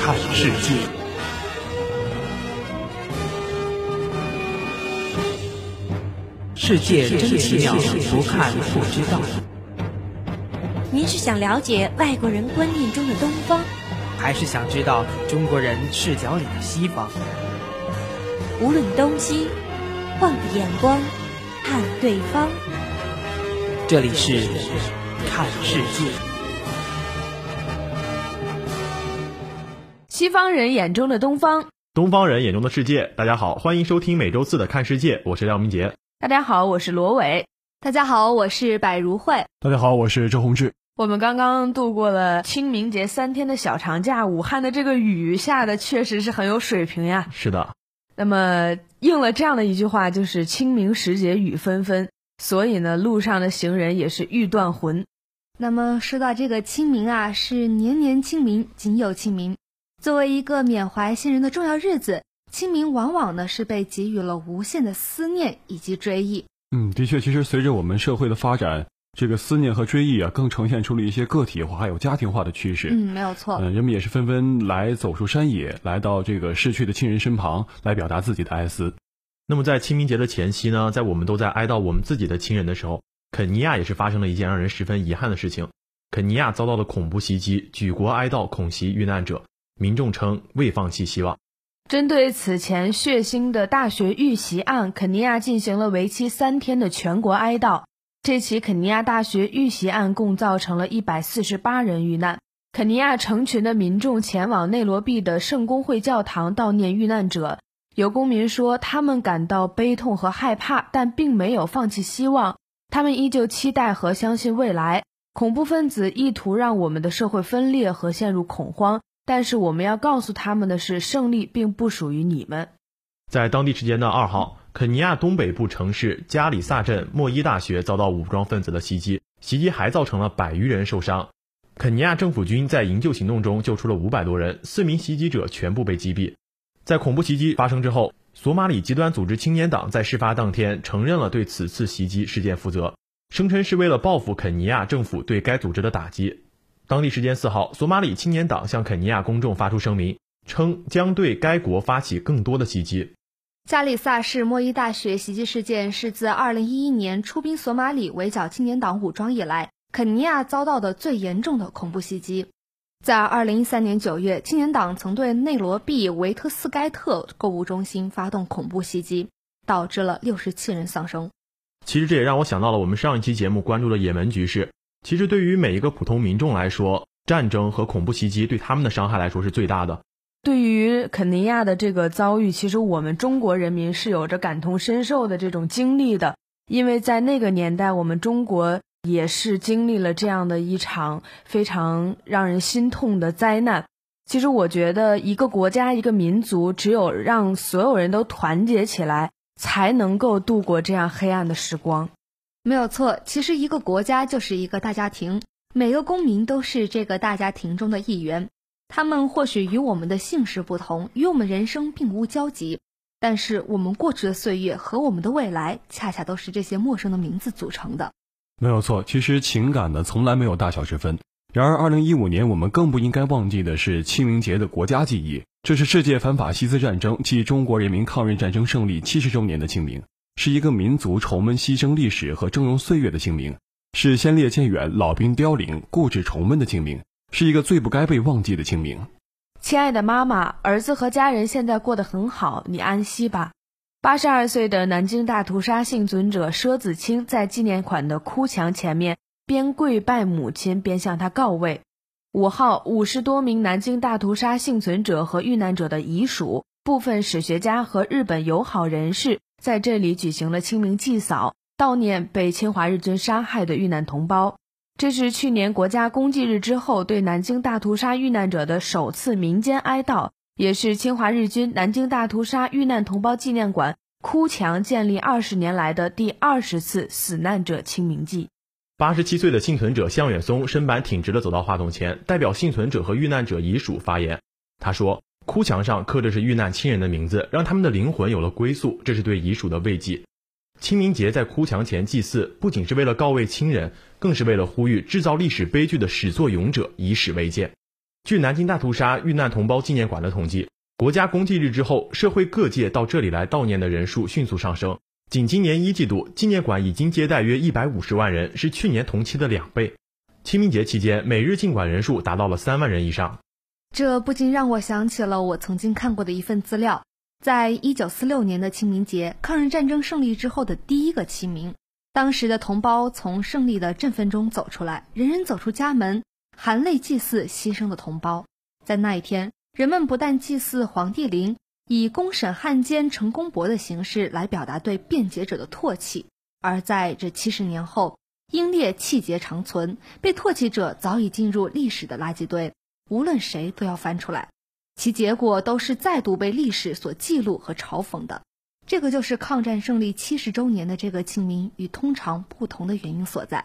看世界，世界真奇妙，不看不知道。您是想了解外国人观念中的东方，还是想知道中国人视角里的西方？无论东西，换个眼光看对方。这里是看世界。西方人眼中的东方，东方人眼中的世界。大家好，欢迎收听每周四的看世界，我是廖明杰。大家好，我是罗伟。大家好，我是百如慧。大家好，我是周宏志。我们刚刚度过了清明节三天的小长假，武汉的这个雨下的确实是很有水平呀。是的。那么应了这样的一句话，就是清明时节雨纷纷，所以呢，路上的行人也是欲断魂。那么说到这个清明啊，是年年清明，仅有清明。作为一个缅怀先人的重要日子，清明往往呢是被给予了无限的思念以及追忆。嗯，的确，其实随着我们社会的发展。这个思念和追忆啊，更呈现出了一些个体化还有家庭化的趋势。嗯，没有错。嗯，人们也是纷纷来走出山野，来到这个逝去的亲人身旁，来表达自己的哀思。那么在清明节的前夕呢，在我们都在哀悼我们自己的亲人的时候，肯尼亚也是发生了一件让人十分遗憾的事情。肯尼亚遭到了恐怖袭击，举国哀悼恐袭遇难者，民众称未放弃希望。针对此前血腥的大学遇袭案，肯尼亚进行了为期三天的全国哀悼。这起肯尼亚大学遇袭案共造成了一百四十八人遇难。肯尼亚成群的民众前往内罗毕的圣公会教堂悼念遇难者。有公民说，他们感到悲痛和害怕，但并没有放弃希望。他们依旧期待和相信未来。恐怖分子意图让我们的社会分裂和陷入恐慌，但是我们要告诉他们的是，胜利并不属于你们。在当地时间的二号。肯尼亚东北部城市加里萨镇莫伊大学遭到武装分子的袭击，袭击还造成了百余人受伤。肯尼亚政府军在营救行动中救出了五百多人，四名袭击者全部被击毙。在恐怖袭击发生之后，索马里极端组织青年党在事发当天承认了对此次袭击事件负责，声称是为了报复肯尼亚政府对该组织的打击。当地时间四号，索马里青年党向肯尼亚公众发出声明，称将对该国发起更多的袭击。加里萨市莫伊大学袭击事件是自2011年出兵索马里围剿青年党武装以来，肯尼亚遭到的最严重的恐怖袭击。在2013年9月，青年党曾对内罗毕维特斯盖特购物中心发动恐怖袭击，导致了67人丧生。其实这也让我想到了我们上一期节目关注的也门局势。其实对于每一个普通民众来说，战争和恐怖袭击对他们的伤害来说是最大的。对于肯尼亚的这个遭遇，其实我们中国人民是有着感同身受的这种经历的，因为在那个年代，我们中国也是经历了这样的一场非常让人心痛的灾难。其实，我觉得一个国家、一个民族，只有让所有人都团结起来，才能够度过这样黑暗的时光。没有错，其实一个国家就是一个大家庭，每个公民都是这个大家庭中的一员。他们或许与我们的姓氏不同，与我们人生并无交集，但是我们过去的岁月和我们的未来，恰恰都是这些陌生的名字组成的。没有错，其实情感呢，从来没有大小之分。然而，二零一五年我们更不应该忘记的是清明节的国家记忆。这是世界反法西斯战争暨中国人民抗日战争胜利七十周年的清明，是一个民族重温牺牲历史和峥嵘岁月的清明，是先烈渐远、老兵凋零、故纸重温的清明。是一个最不该被忘记的清明。亲爱的妈妈，儿子和家人现在过得很好，你安息吧。八十二岁的南京大屠杀幸存者佘子清在纪念馆的哭墙前面边跪拜母亲边向他告慰。五号，五十多名南京大屠杀幸存者和遇难者的遗属、部分史学家和日本友好人士在这里举行了清明祭扫，悼念被侵华日军杀害的遇难同胞。这是去年国家公祭日之后对南京大屠杀遇难者的首次民间哀悼，也是侵华日军南京大屠杀遇难同胞纪念馆哭墙建立二十年来的第二十次死难者清明祭。八十七岁的幸存者向远松身板挺直的走到话筒前，代表幸存者和遇难者遗属发言。他说：“哭墙上刻的是遇难亲人的名字，让他们的灵魂有了归宿，这是对遗属的慰藉。”清明节在哭墙前祭祀，不仅是为了告慰亲人，更是为了呼吁制造历史悲剧的始作俑者以史为鉴。据南京大屠杀遇难同胞纪念馆的统计，国家公祭日之后，社会各界到这里来悼念的人数迅速上升。仅今年一季度，纪念馆已经接待约一百五十万人，是去年同期的两倍。清明节期间，每日进馆人数达到了三万人以上。这不禁让我想起了我曾经看过的一份资料，在一九四六年的清明节，抗日战争胜利之后的第一个清明，当时的同胞从胜利的振奋中走出来，人人走出家门。含泪祭祀牺牲的同胞，在那一天，人们不但祭祀黄帝陵，以公审汉奸陈公博的形式来表达对辩解者的唾弃；而在这七十年后，英烈气节长存，被唾弃者早已进入历史的垃圾堆，无论谁都要翻出来，其结果都是再度被历史所记录和嘲讽的。这个就是抗战胜利七十周年的这个清明与通常不同的原因所在。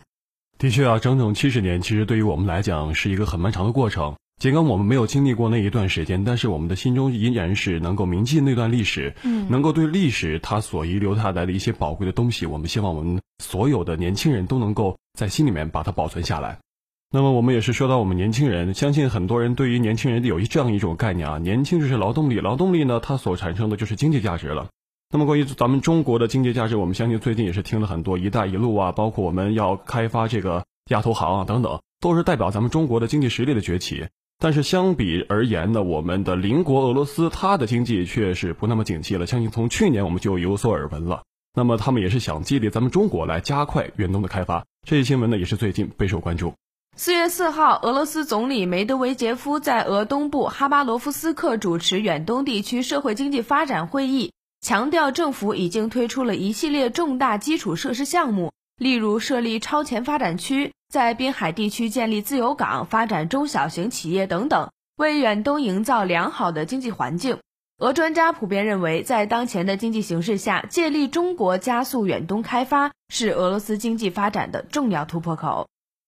的确啊，整整七十年，其实对于我们来讲是一个很漫长的过程。尽管我们没有经历过那一段时间，但是我们的心中依然是能够铭记那段历史，嗯，能够对历史它所遗留下来的一些宝贵的东西，我们希望我们所有的年轻人都能够在心里面把它保存下来。那么我们也是说到我们年轻人，相信很多人对于年轻人有一这样一种概念啊，年轻就是劳动力，劳动力呢它所产生的就是经济价值了。那么关于咱们中国的经济价值，我们相信最近也是听了很多“一带一路”啊，包括我们要开发这个亚投行啊等等，都是代表咱们中国的经济实力的崛起。但是相比而言呢，我们的邻国俄罗斯，它的经济却是不那么景气了。相信从去年我们就有所耳闻了。那么他们也是想激励咱们中国来加快远东的开发。这一新闻呢，也是最近备受关注。四月四号，俄罗斯总理梅德韦杰夫在俄东部哈巴罗夫斯克主持远东地区社会经济发展会议。强调政府已经推出了一系列重大基础设施项目，例如设立超前发展区，在滨海地区建立自由港，发展中小型企业等等，为远东营造良好的经济环境。俄专家普遍认为，在当前的经济形势下，借力中国加速远东开发是俄罗斯经济发展的重要突破口。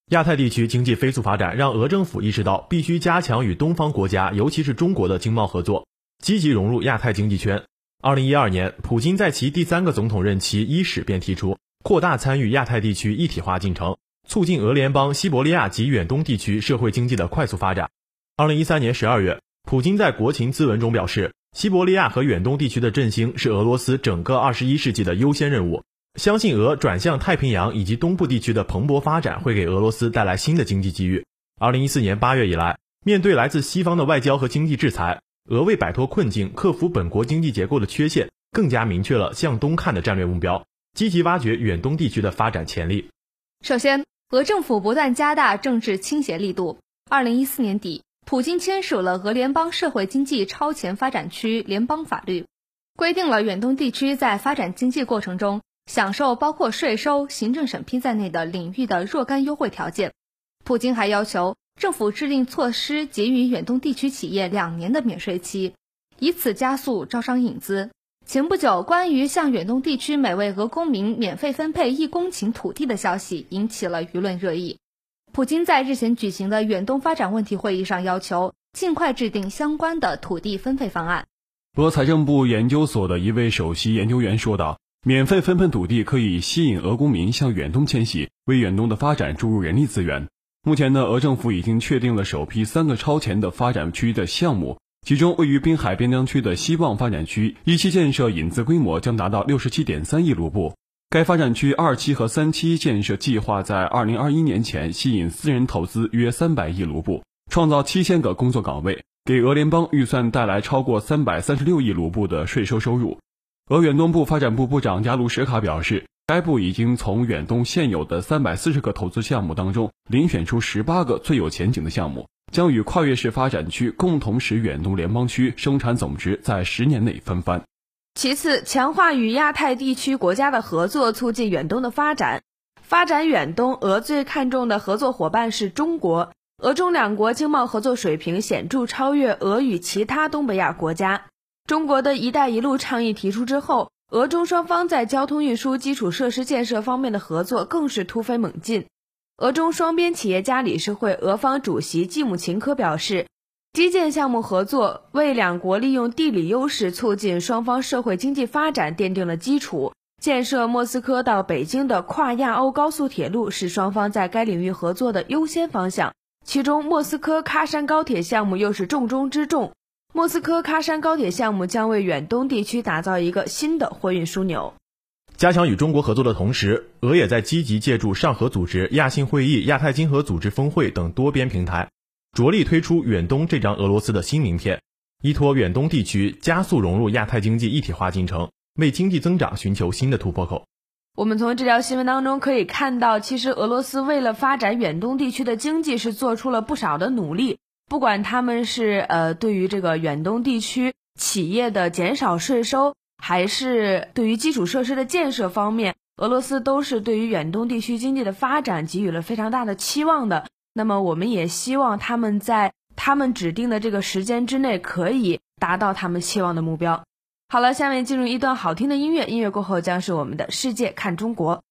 亚太地区经济飞速发展，让俄政府意识到必须加强与东方国家，尤其是中国的经贸合作，积极融入亚太经济圈。二零一二年，普京在其第三个总统任期伊始便提出扩大参与亚太地区一体化进程，促进俄联邦、西伯利亚及远东地区社会经济的快速发展。二零一三年十二月，普京在国情咨文中表示，西伯利亚和远东地区的振兴是俄罗斯整个二十一世纪的优先任务。相信俄转向太平洋以及东部地区的蓬勃发展会给俄罗斯带来新的经济机遇。二零一四年八月以来，面对来自西方的外交和经济制裁。俄为摆脱困境、克服本国经济结构的缺陷，更加明确了向东看的战略目标，积极挖掘远东地区的发展潜力。首先，俄政府不断加大政治倾斜力度。二零一四年底，普京签署了俄联邦社会经济超前发展区联邦法律，规定了远东地区在发展经济过程中享受包括税收、行政审批在内的领域的若干优惠条件。普京还要求。政府制定措施，给予远东地区企业两年的免税期，以此加速招商引资。前不久，关于向远东地区每位俄公民免费分配一公顷土地的消息引起了舆论热议。普京在日前举行的远东发展问题会议上要求尽快制定相关的土地分配方案。俄财政部研究所的一位首席研究员说道：“免费分配土地可以吸引俄公民向远东迁徙，为远东的发展注入人力资源。”目前呢，俄政府已经确定了首批三个超前的发展区的项目，其中位于滨海边疆区的希望发展区一期建设引资规模将达到六十七点三亿卢布。该发展区二期和三期建设计划在二零二一年前吸引私人投资约三百亿卢布，创造七千个工作岗位，给俄联邦预算带来超过三百三十六亿卢布的税收收入。俄远东部发展部部长加卢什卡表示。该部已经从远东现有的三百四十个投资项目当中遴选出十八个最有前景的项目，将与跨越式发展区共同使远东联邦区生产总值在十年内翻番。其次，强化与亚太地区国家的合作，促进远东的发展。发展远东，俄最看重的合作伙伴是中国。俄中两国经贸合作水平显著超越俄与其他东北亚国家。中国的一带一路倡议提出之后。俄中双方在交通运输基础设施建设方面的合作更是突飞猛进。俄中双边企业家理事会俄方主席季姆琴科表示，基建项目合作为两国利用地理优势促进双方社会经济发展奠定了基础。建设莫斯科到北京的跨亚欧高速铁路是双方在该领域合作的优先方向。其中莫斯科喀山高铁项目又是重中之重。莫斯科喀山高铁项目将为远东地区打造一个新的货运枢纽。加强与中国合作的同时，俄也在积极借助上合组织、亚信会议、亚太经合组织峰会等多边平台，着力推出远东这张俄罗斯的新名片，依托远东地区加速融入亚太经济一体化进程，为经济增长寻求新的突破口。我们从这条新闻当中可以看到，其实俄罗斯为了发展远东地区的经济是做出了不少的努力，不管他们是呃对于这个远东地区企业的减少税收。还是对于基础设施的建设方面，俄罗斯都是对于远东地区经济的发展给予了非常大的期望的。那么，我们也希望他们在他们指定的这个时间之内可以达到他们期望的目标。好了，下面进入一段好听的音乐，音乐过后将是我们的世界看中国。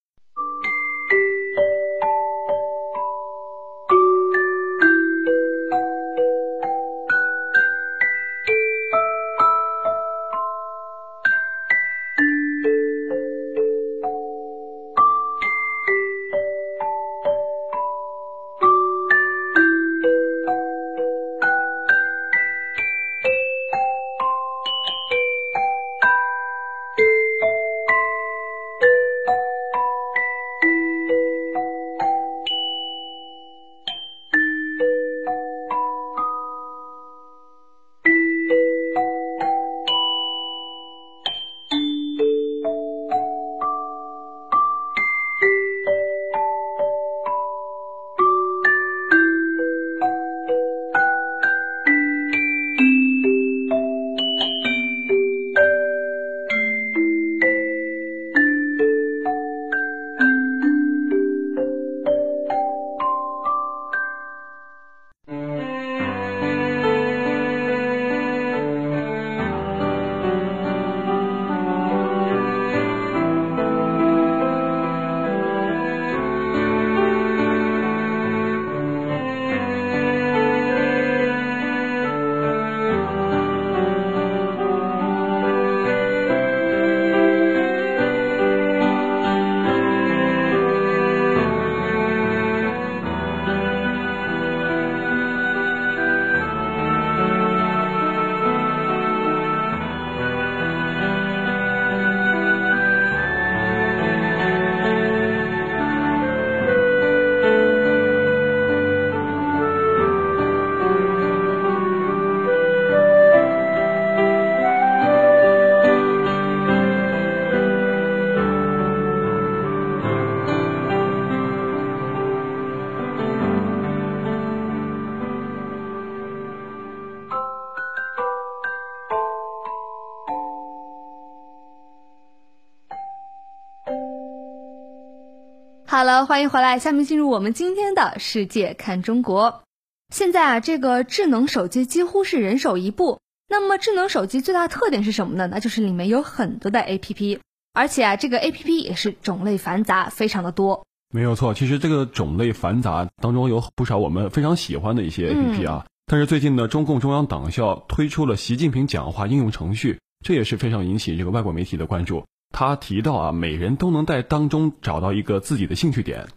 好，欢迎回来。下面进入我们今天的世界看中国。现在啊，这个智能手机几乎是人手一部。那么，智能手机最大特点是什么呢？那就是里面有很多的 APP，而且啊，这个 APP 也是种类繁杂，非常的多。没有错，其实这个种类繁杂当中有不少我们非常喜欢的一些 APP 啊。但是最近呢，中共中央党校推出了习近平讲话应用程序，这也是非常引起这个外国媒体的关注。他提到啊，每人都能在当中找到一个自己的兴趣点。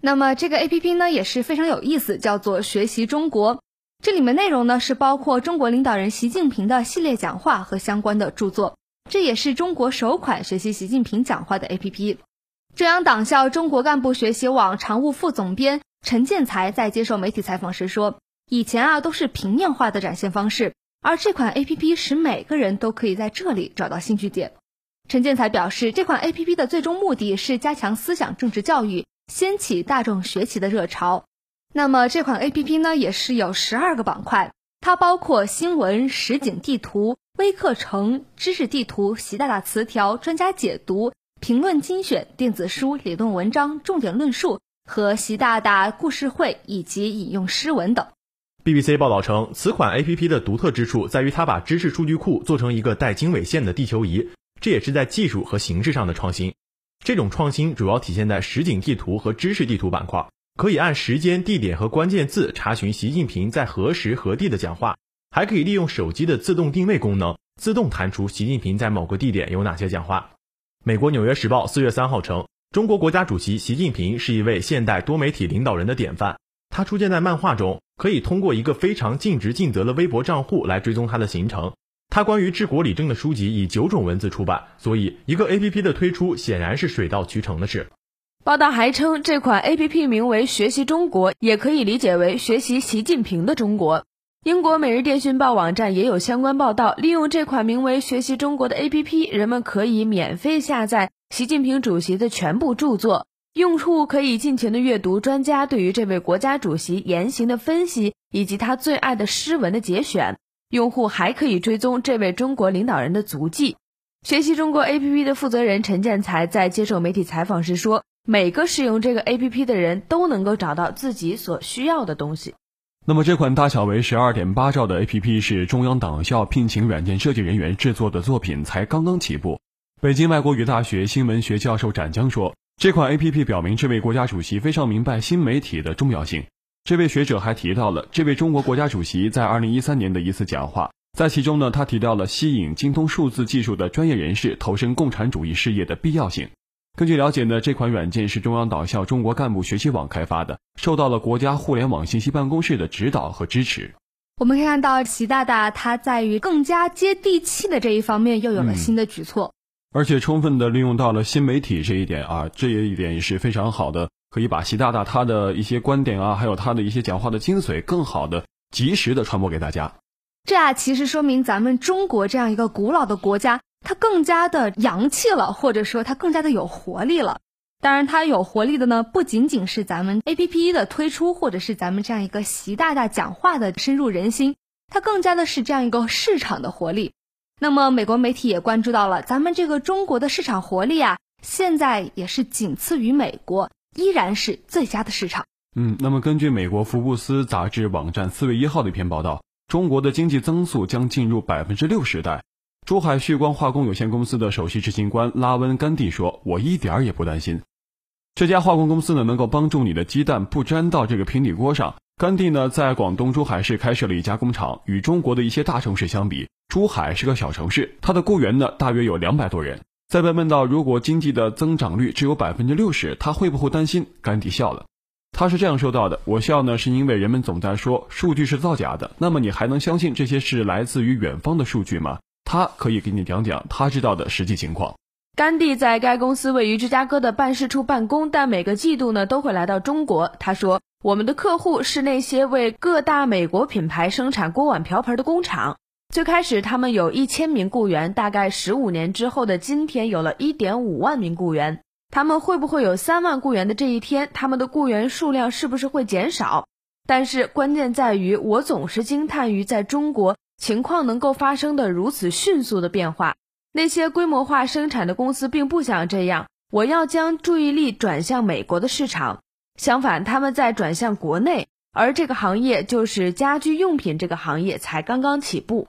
那么这个 A P P 呢也是非常有意思，叫做学习中国。这里面内容呢是包括中国领导人习近平的系列讲话和相关的著作。这也是中国首款学习习近平讲话的 A P P。中央党校中国干部学习网常务副总编陈建才在接受媒体采访时说：“以前啊都是平面化的展现方式，而这款 A P P 使每个人都可以在这里找到兴趣点。”陈建才表示，这款 A P P 的最终目的是加强思想政治教育，掀起大众学习的热潮。那么这款 A P P 呢，也是有十二个板块，它包括新闻、实景地图、微课程、知识地图、习大大词条、专家解读、评论精选、电子书、理论文章、重点论述和习大大故事会以及引用诗文等。B B C 报道称，此款 A P P 的独特之处在于，它把知识数据库做成一个带经纬线的地球仪。这也是在技术和形式上的创新。这种创新主要体现在实景地图和知识地图板块，可以按时间、地点和关键字查询习近平在何时何地的讲话，还可以利用手机的自动定位功能，自动弹出习近平在某个地点有哪些讲话。美国《纽约时报》四月三号称，中国国家主席习近平是一位现代多媒体领导人的典范。他出现在漫画中，可以通过一个非常尽职尽责的微博账户来追踪他的行程。他关于治国理政的书籍以九种文字出版，所以一个 A P P 的推出显然是水到渠成的事。报道还称，这款 A P P 名为“学习中国”，也可以理解为学习习近平的中国。英国《每日电讯报》网站也有相关报道，利用这款名为“学习中国”的 A P P，人们可以免费下载习近平主席的全部著作，用户可以尽情的阅读专家对于这位国家主席言行的分析，以及他最爱的诗文的节选。用户还可以追踪这位中国领导人的足迹。学习中国 APP 的负责人陈建才在接受媒体采访时说：“每个使用这个 APP 的人都能够找到自己所需要的东西。”那么，这款大小为十二点八兆的 APP 是中央党校聘请软件设计人员制作的作品，才刚刚起步。北京外国语大学新闻学教授展江说：“这款 APP 表明这位国家主席非常明白新媒体的重要性。”这位学者还提到了这位中国国家主席在二零一三年的一次讲话，在其中呢，他提到了吸引精通数字技术的专业人士投身共产主义事业的必要性。根据了解呢，这款软件是中央党校中国干部学习网开发的，受到了国家互联网信息办公室的指导和支持。我们可以看到，习大大他在于更加接地气的这一方面又有了新的举措，而且充分的利用到了新媒体这一点啊，这一点也是非常好的。可以把习大大他的一些观点啊，还有他的一些讲话的精髓，更好的、及时的传播给大家。这啊，其实说明咱们中国这样一个古老的国家，它更加的洋气了，或者说它更加的有活力了。当然，它有活力的呢，不仅仅是咱们 A P P 的推出，或者是咱们这样一个习大大讲话的深入人心，它更加的是这样一个市场的活力。那么，美国媒体也关注到了咱们这个中国的市场活力啊，现在也是仅次于美国。依然是最佳的市场。嗯，那么根据美国福布斯杂志网站四月一号的一篇报道，中国的经济增速将进入百分之六时代。珠海旭光化工有限公司的首席执行官拉温甘地说：“我一点儿也不担心，这家化工公司呢能够帮助你的鸡蛋不粘到这个平底锅上。”甘地呢在广东珠海市开设了一家工厂，与中国的一些大城市相比，珠海是个小城市，它的雇员呢大约有两百多人。在被问到如果经济的增长率只有百分之六十，他会不会担心？甘地笑了，他是这样说到的：“我笑呢，是因为人们总在说数据是造假的。那么你还能相信这些是来自于远方的数据吗？”他可以给你讲讲他知道的实际情况。甘地在该公司位于芝加哥的办事处办公，但每个季度呢都会来到中国。他说：“我们的客户是那些为各大美国品牌生产锅碗瓢盆的工厂。”最开始，他们有一千名雇员，大概十五年之后的今天，有了一点五万名雇员。他们会不会有三万雇员的这一天？他们的雇员数量是不是会减少？但是关键在于，我总是惊叹于在中国情况能够发生的如此迅速的变化。那些规模化生产的公司并不想这样，我要将注意力转向美国的市场。相反，他们在转向国内，而这个行业就是家居用品这个行业才刚刚起步。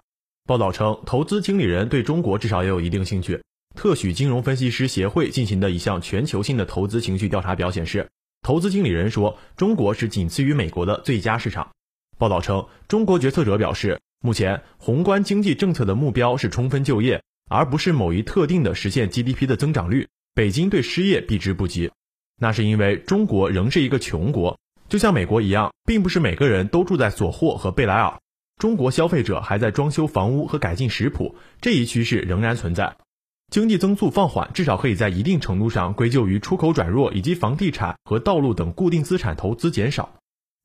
报道称，投资经理人对中国至少也有一定兴趣。特许金融分析师协会进行的一项全球性的投资情绪调查表显示，投资经理人说中国是仅次于美国的最佳市场。报道称，中国决策者表示，目前宏观经济政策的目标是充分就业，而不是某一特定的实现 GDP 的增长率。北京对失业避之不及，那是因为中国仍是一个穷国，就像美国一样，并不是每个人都住在索霍和贝莱尔。中国消费者还在装修房屋和改进食谱，这一趋势仍然存在。经济增速放缓，至少可以在一定程度上归咎于出口转弱以及房地产和道路等固定资产投资减少。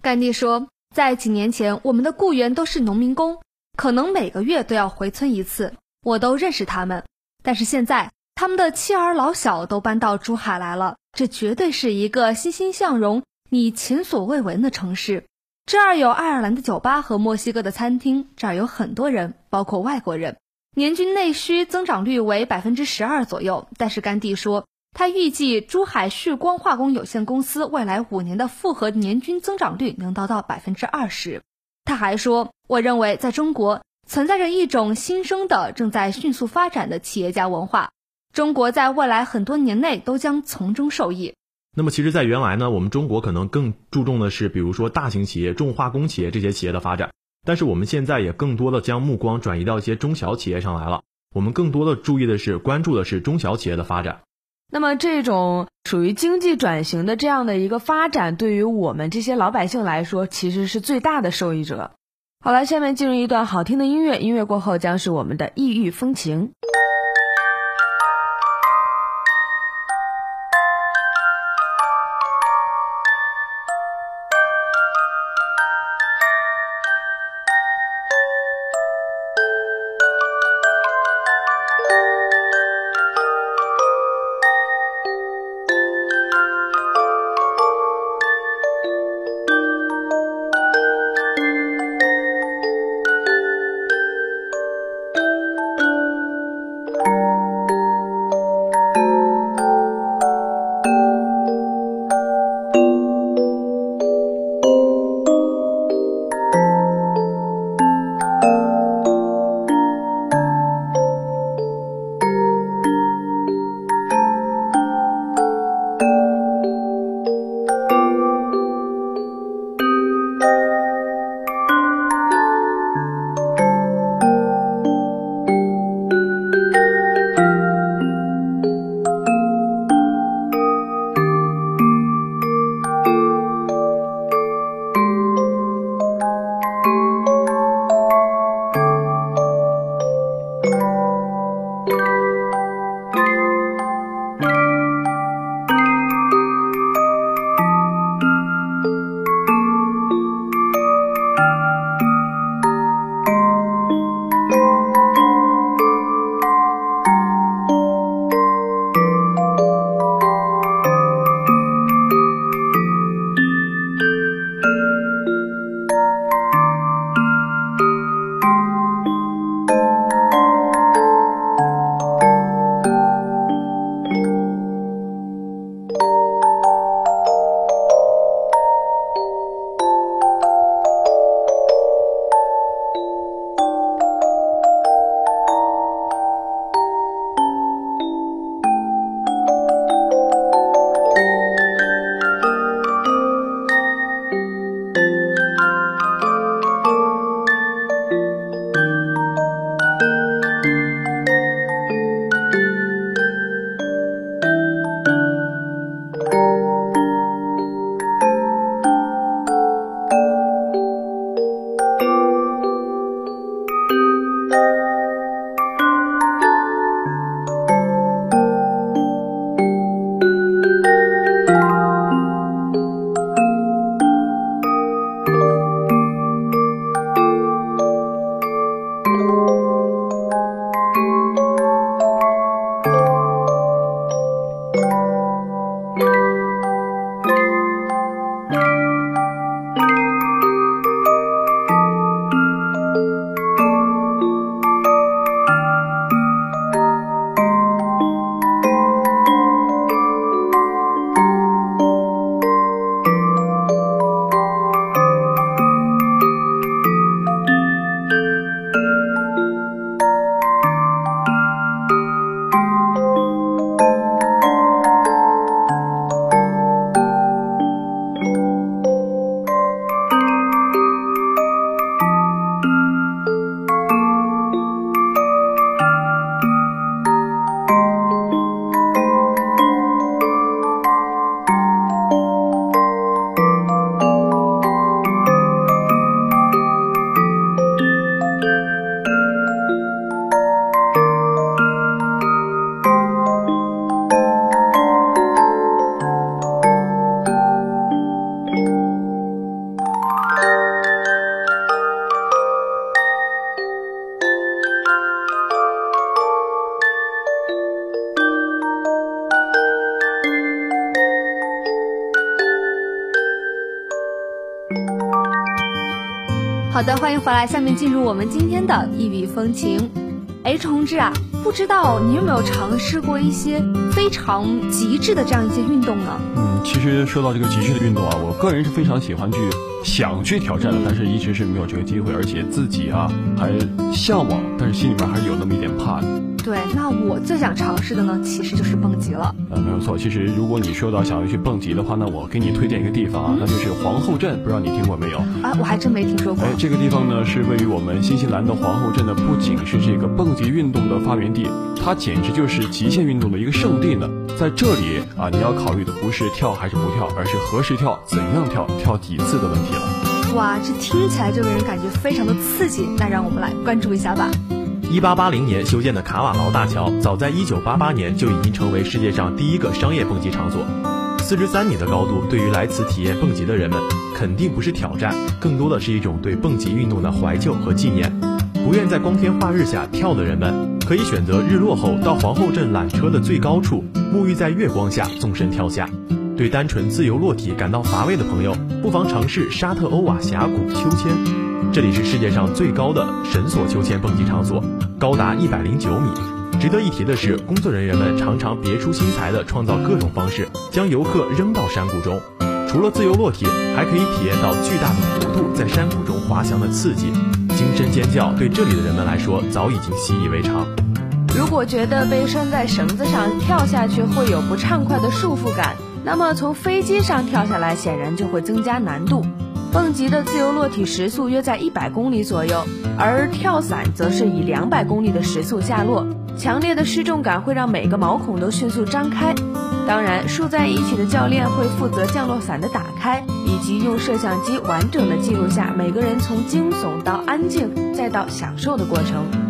甘地说，在几年前，我们的雇员都是农民工，可能每个月都要回村一次，我都认识他们。但是现在，他们的妻儿老小都搬到珠海来了，这绝对是一个欣欣向荣、你前所未闻的城市。这儿有爱尔兰的酒吧和墨西哥的餐厅，这儿有很多人，包括外国人。年均内需增长率为百分之十二左右。但是甘地说，他预计珠海旭光化工有限公司未来五年的复合年均增长率能达到百分之二十。他还说，我认为在中国存在着一种新生的、正在迅速发展的企业家文化，中国在未来很多年内都将从中受益。那么，其实，在原来呢，我们中国可能更注重的是，比如说大型企业、重化工企业这些企业的发展。但是，我们现在也更多的将目光转移到一些中小企业上来了。我们更多的注意的是，关注的是中小企业的发展。那么这种属于经济转型的这样的一个发展，对于我们这些老百姓来说，其实是最大的受益者。好了，下面进入一段好听的音乐，音乐过后将是我们的异域风情。好的，欢迎回来。下面进入我们今天的异域风情。哎，同志啊，不知道你有没有尝试过一些非常极致的这样一些运动呢？嗯，其实说到这个极致的运动啊，我个人是非常喜欢去想去挑战的，但是一直是没有这个机会，而且自己啊还向往，但是心里面还是有那么一点怕的。对，那我最想尝试的呢，其实就是蹦极了。呃，没有错。其实如果你说到想要去蹦极的话，那我给你推荐一个地方啊，那就是皇后镇，不知道你听过没有？啊，我还真没听说过。哎，这个地方呢是位于我们新西兰的皇后镇呢，不仅是这个蹦极运动的发源地，它简直就是极限运动的一个圣地呢。在这里啊，你要考虑的不是跳还是不跳，而是何时跳、怎样跳、跳几次的问题了。哇，这听起来就给人感觉非常的刺激。那让我们来关注一下吧。一八八零年修建的卡瓦劳大桥，早在一九八八年就已经成为世界上第一个商业蹦极场所。四十三米的高度，对于来此体验蹦极的人们，肯定不是挑战，更多的是一种对蹦极运动的怀旧和纪念。不愿在光天化日下跳的人们，可以选择日落后到皇后镇缆车的最高处，沐浴在月光下，纵身跳下。对单纯自由落体感到乏味的朋友，不妨尝试沙特欧瓦峡谷秋千。这里是世界上最高的绳索秋千蹦极场所，高达一百零九米。值得一提的是，工作人员们常常别出心裁地创造各种方式，将游客扔到山谷中。除了自由落体，还可以体验到巨大的弧度在山谷中滑翔的刺激。惊声尖叫对这里的人们来说早已经习以为常。如果觉得被拴在绳子上跳下去会有不畅快的束缚感，那么从飞机上跳下来显然就会增加难度。蹦极的自由落体时速约在一百公里左右，而跳伞则是以两百公里的时速下落。强烈的失重感会让每个毛孔都迅速张开。当然，竖在一起的教练会负责降落伞的打开，以及用摄像机完整的记录下每个人从惊悚到安静再到享受的过程。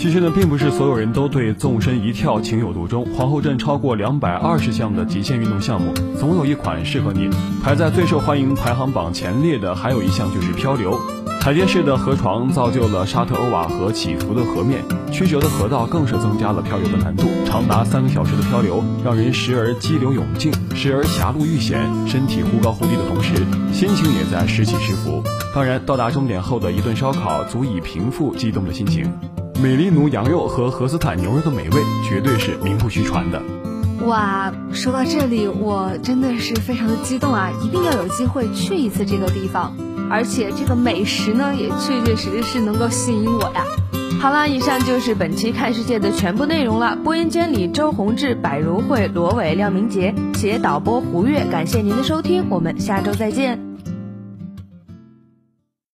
其实呢，并不是所有人都对纵身一跳情有独钟。皇后镇超过两百二十项的极限运动项目，总有一款适合你。排在最受欢迎排行榜前列的，还有一项就是漂流。台阶式的河床造就了沙特欧瓦河起伏的河面，曲折的河道更是增加了漂流的难度。长达三个小时的漂流，让人时而激流勇进，时而狭路遇险，身体忽高忽低的同时，心情也在时起时伏。当然，到达终点后的一顿烧烤，足以平复激动的心情。美利奴羊肉和荷斯坦牛肉的美味，绝对是名不虚传的。哇，说到这里，我真的是非常的激动啊！一定要有机会去一次这个地方，而且这个美食呢，也确确实实是能够吸引我呀。好了，以上就是本期看世界的全部内容了。播音间里，周宏志、柏如慧、罗伟、廖明杰，携导播胡月，感谢您的收听，我们下周再见。